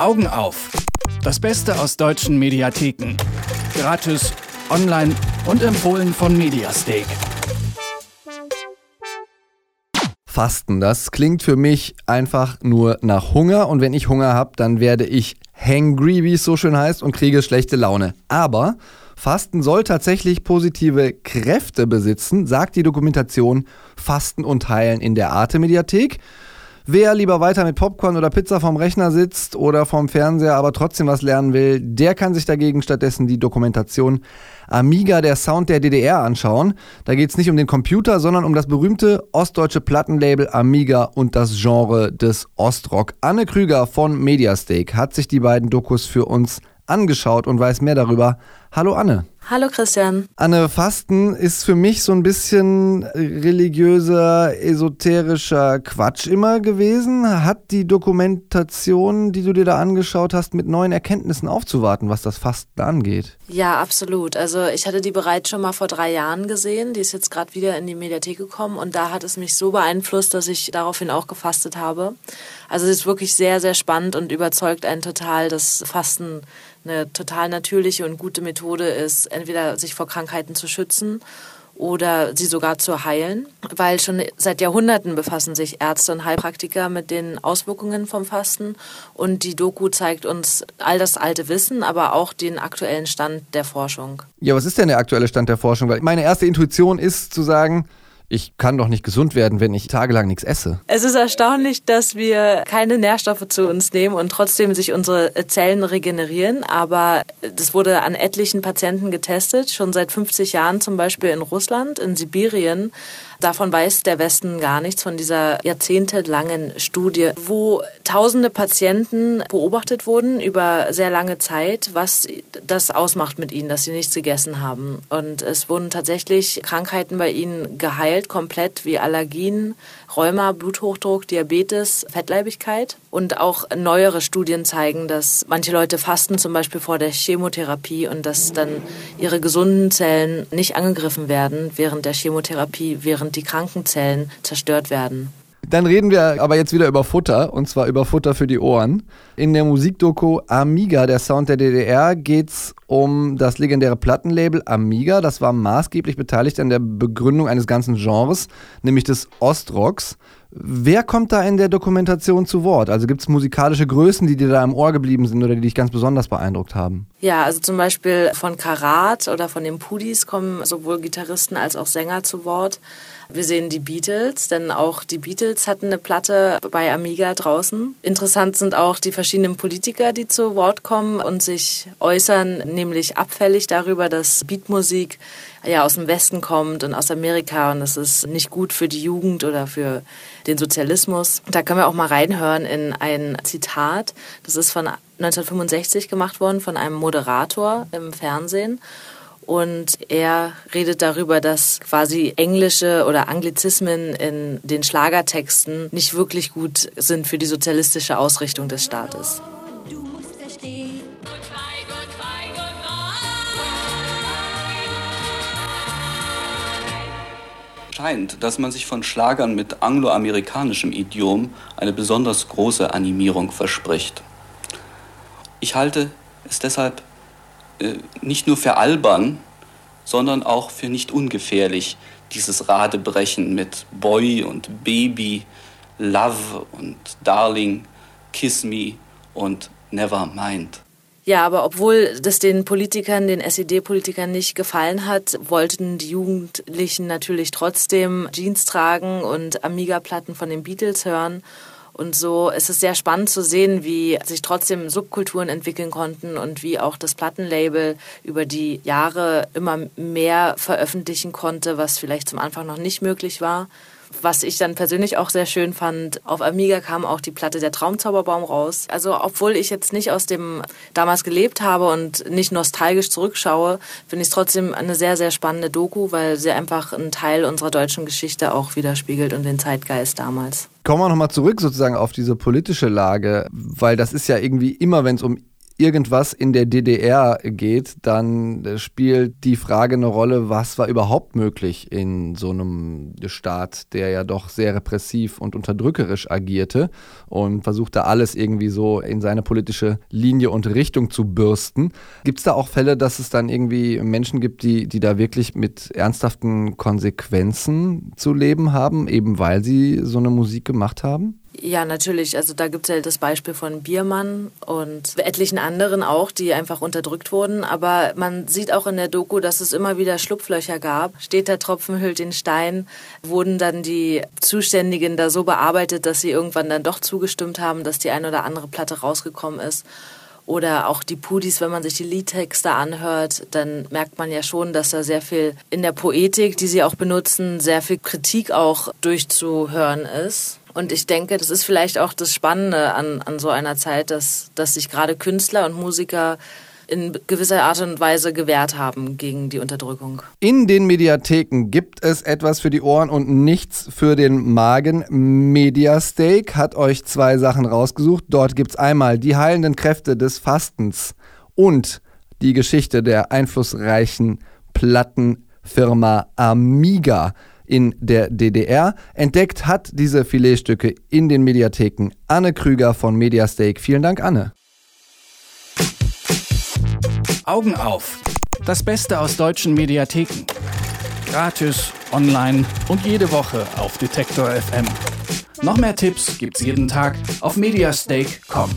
Augen auf. Das Beste aus deutschen Mediatheken. Gratis, online und empfohlen von Mediastake. Fasten, das klingt für mich einfach nur nach Hunger und wenn ich Hunger habe, dann werde ich hangry, wie es so schön heißt, und kriege schlechte Laune. Aber Fasten soll tatsächlich positive Kräfte besitzen, sagt die Dokumentation Fasten und Heilen in der Arte-Mediathek. Wer lieber weiter mit Popcorn oder Pizza vom Rechner sitzt oder vom Fernseher, aber trotzdem was lernen will, der kann sich dagegen stattdessen die Dokumentation Amiga, der Sound der DDR anschauen. Da geht es nicht um den Computer, sondern um das berühmte ostdeutsche Plattenlabel Amiga und das Genre des Ostrock. Anne Krüger von Mediastake hat sich die beiden Dokus für uns angeschaut und weiß mehr darüber. Hallo Anne. Hallo Christian. Anne, Fasten ist für mich so ein bisschen religiöser, esoterischer Quatsch immer gewesen. Hat die Dokumentation, die du dir da angeschaut hast, mit neuen Erkenntnissen aufzuwarten, was das Fasten angeht? Ja, absolut. Also ich hatte die bereits schon mal vor drei Jahren gesehen. Die ist jetzt gerade wieder in die Mediathek gekommen und da hat es mich so beeinflusst, dass ich daraufhin auch gefastet habe. Also es ist wirklich sehr, sehr spannend und überzeugt einen total, dass Fasten eine total natürliche und gute Methode ist, entweder sich vor Krankheiten zu schützen oder sie sogar zu heilen, weil schon seit Jahrhunderten befassen sich Ärzte und Heilpraktiker mit den Auswirkungen vom Fasten und die Doku zeigt uns all das alte Wissen, aber auch den aktuellen Stand der Forschung. Ja, was ist denn der aktuelle Stand der Forschung? Weil meine erste Intuition ist zu sagen, ich kann doch nicht gesund werden, wenn ich tagelang nichts esse. Es ist erstaunlich, dass wir keine Nährstoffe zu uns nehmen und trotzdem sich unsere Zellen regenerieren. Aber das wurde an etlichen Patienten getestet, schon seit 50 Jahren zum Beispiel in Russland, in Sibirien Davon weiß der Westen gar nichts, von dieser jahrzehntelangen Studie, wo tausende Patienten beobachtet wurden über sehr lange Zeit, was das ausmacht mit ihnen, dass sie nichts gegessen haben. Und es wurden tatsächlich Krankheiten bei ihnen geheilt, komplett wie Allergien, Rheuma, Bluthochdruck, Diabetes, Fettleibigkeit. Und auch neuere Studien zeigen, dass manche Leute fasten zum Beispiel vor der Chemotherapie und dass dann ihre gesunden Zellen nicht angegriffen werden während der Chemotherapie, während die kranken Zellen zerstört werden. Dann reden wir aber jetzt wieder über Futter und zwar über Futter für die Ohren. In der Musikdoku Amiga, der Sound der DDR, geht es um das legendäre Plattenlabel Amiga. Das war maßgeblich beteiligt an der Begründung eines ganzen Genres, nämlich des Ostrocks. Wer kommt da in der Dokumentation zu Wort? Also gibt es musikalische Größen, die dir da im Ohr geblieben sind oder die dich ganz besonders beeindruckt haben? Ja, also zum Beispiel von Karat oder von den Pudis kommen sowohl Gitarristen als auch Sänger zu Wort. Wir sehen die Beatles, denn auch die Beatles hatten eine Platte bei Amiga draußen. Interessant sind auch die verschiedenen Politiker, die zu Wort kommen und sich äußern, nämlich abfällig darüber, dass Beatmusik ja aus dem Westen kommt und aus Amerika und das ist nicht gut für die Jugend oder für den Sozialismus. Da können wir auch mal reinhören in ein Zitat. Das ist von 1965 gemacht worden von einem Moderator im Fernsehen und er redet darüber, dass quasi englische oder Anglizismen in den Schlagertexten nicht wirklich gut sind für die sozialistische Ausrichtung des Staates. Scheint, dass man sich von Schlagern mit angloamerikanischem Idiom eine besonders große Animierung verspricht. Ich halte es deshalb äh, nicht nur für albern, sondern auch für nicht ungefährlich, dieses Radebrechen mit Boy und Baby, Love und Darling, Kiss Me und Never Mind. Ja, aber obwohl das den Politikern, den SED-Politikern nicht gefallen hat, wollten die Jugendlichen natürlich trotzdem Jeans tragen und Amiga-Platten von den Beatles hören. Und so ist es sehr spannend zu sehen, wie sich trotzdem Subkulturen entwickeln konnten und wie auch das Plattenlabel über die Jahre immer mehr veröffentlichen konnte, was vielleicht zum Anfang noch nicht möglich war. Was ich dann persönlich auch sehr schön fand, auf Amiga kam auch die Platte Der Traumzauberbaum raus. Also obwohl ich jetzt nicht aus dem damals gelebt habe und nicht nostalgisch zurückschaue, finde ich es trotzdem eine sehr, sehr spannende Doku, weil sie einfach einen Teil unserer deutschen Geschichte auch widerspiegelt und den Zeitgeist damals. Kommen wir nochmal zurück sozusagen auf diese politische Lage, weil das ist ja irgendwie immer, wenn es um irgendwas in der DDR geht, dann spielt die Frage eine Rolle, was war überhaupt möglich in so einem Staat, der ja doch sehr repressiv und unterdrückerisch agierte und versuchte alles irgendwie so in seine politische Linie und Richtung zu bürsten. Gibt es da auch Fälle, dass es dann irgendwie Menschen gibt, die, die da wirklich mit ernsthaften Konsequenzen zu leben haben, eben weil sie so eine Musik gemacht haben? Ja, natürlich. Also da gibt es ja das Beispiel von Biermann und etlichen anderen auch, die einfach unterdrückt wurden. Aber man sieht auch in der Doku, dass es immer wieder Schlupflöcher gab. Steht der Tropfen hüllt den Stein, wurden dann die Zuständigen da so bearbeitet, dass sie irgendwann dann doch zugestimmt haben, dass die eine oder andere Platte rausgekommen ist. Oder auch die Pudis, wenn man sich die Liedtexte anhört, dann merkt man ja schon, dass da sehr viel in der Poetik, die sie auch benutzen, sehr viel Kritik auch durchzuhören ist. Und ich denke, das ist vielleicht auch das Spannende an, an so einer Zeit, dass, dass sich gerade Künstler und Musiker in gewisser Art und Weise gewehrt haben gegen die Unterdrückung. In den Mediatheken gibt es etwas für die Ohren und nichts für den Magen. Mediasteak hat euch zwei Sachen rausgesucht. Dort gibt es einmal die heilenden Kräfte des Fastens und die Geschichte der einflussreichen Plattenfirma Amiga in der DDR. Entdeckt hat diese Filetstücke in den Mediatheken Anne Krüger von Mediasteak. Vielen Dank, Anne. Augen auf. Das Beste aus deutschen Mediatheken. Gratis, online und jede Woche auf Detektor FM. Noch mehr Tipps gibt's jeden Tag auf mediastake.com.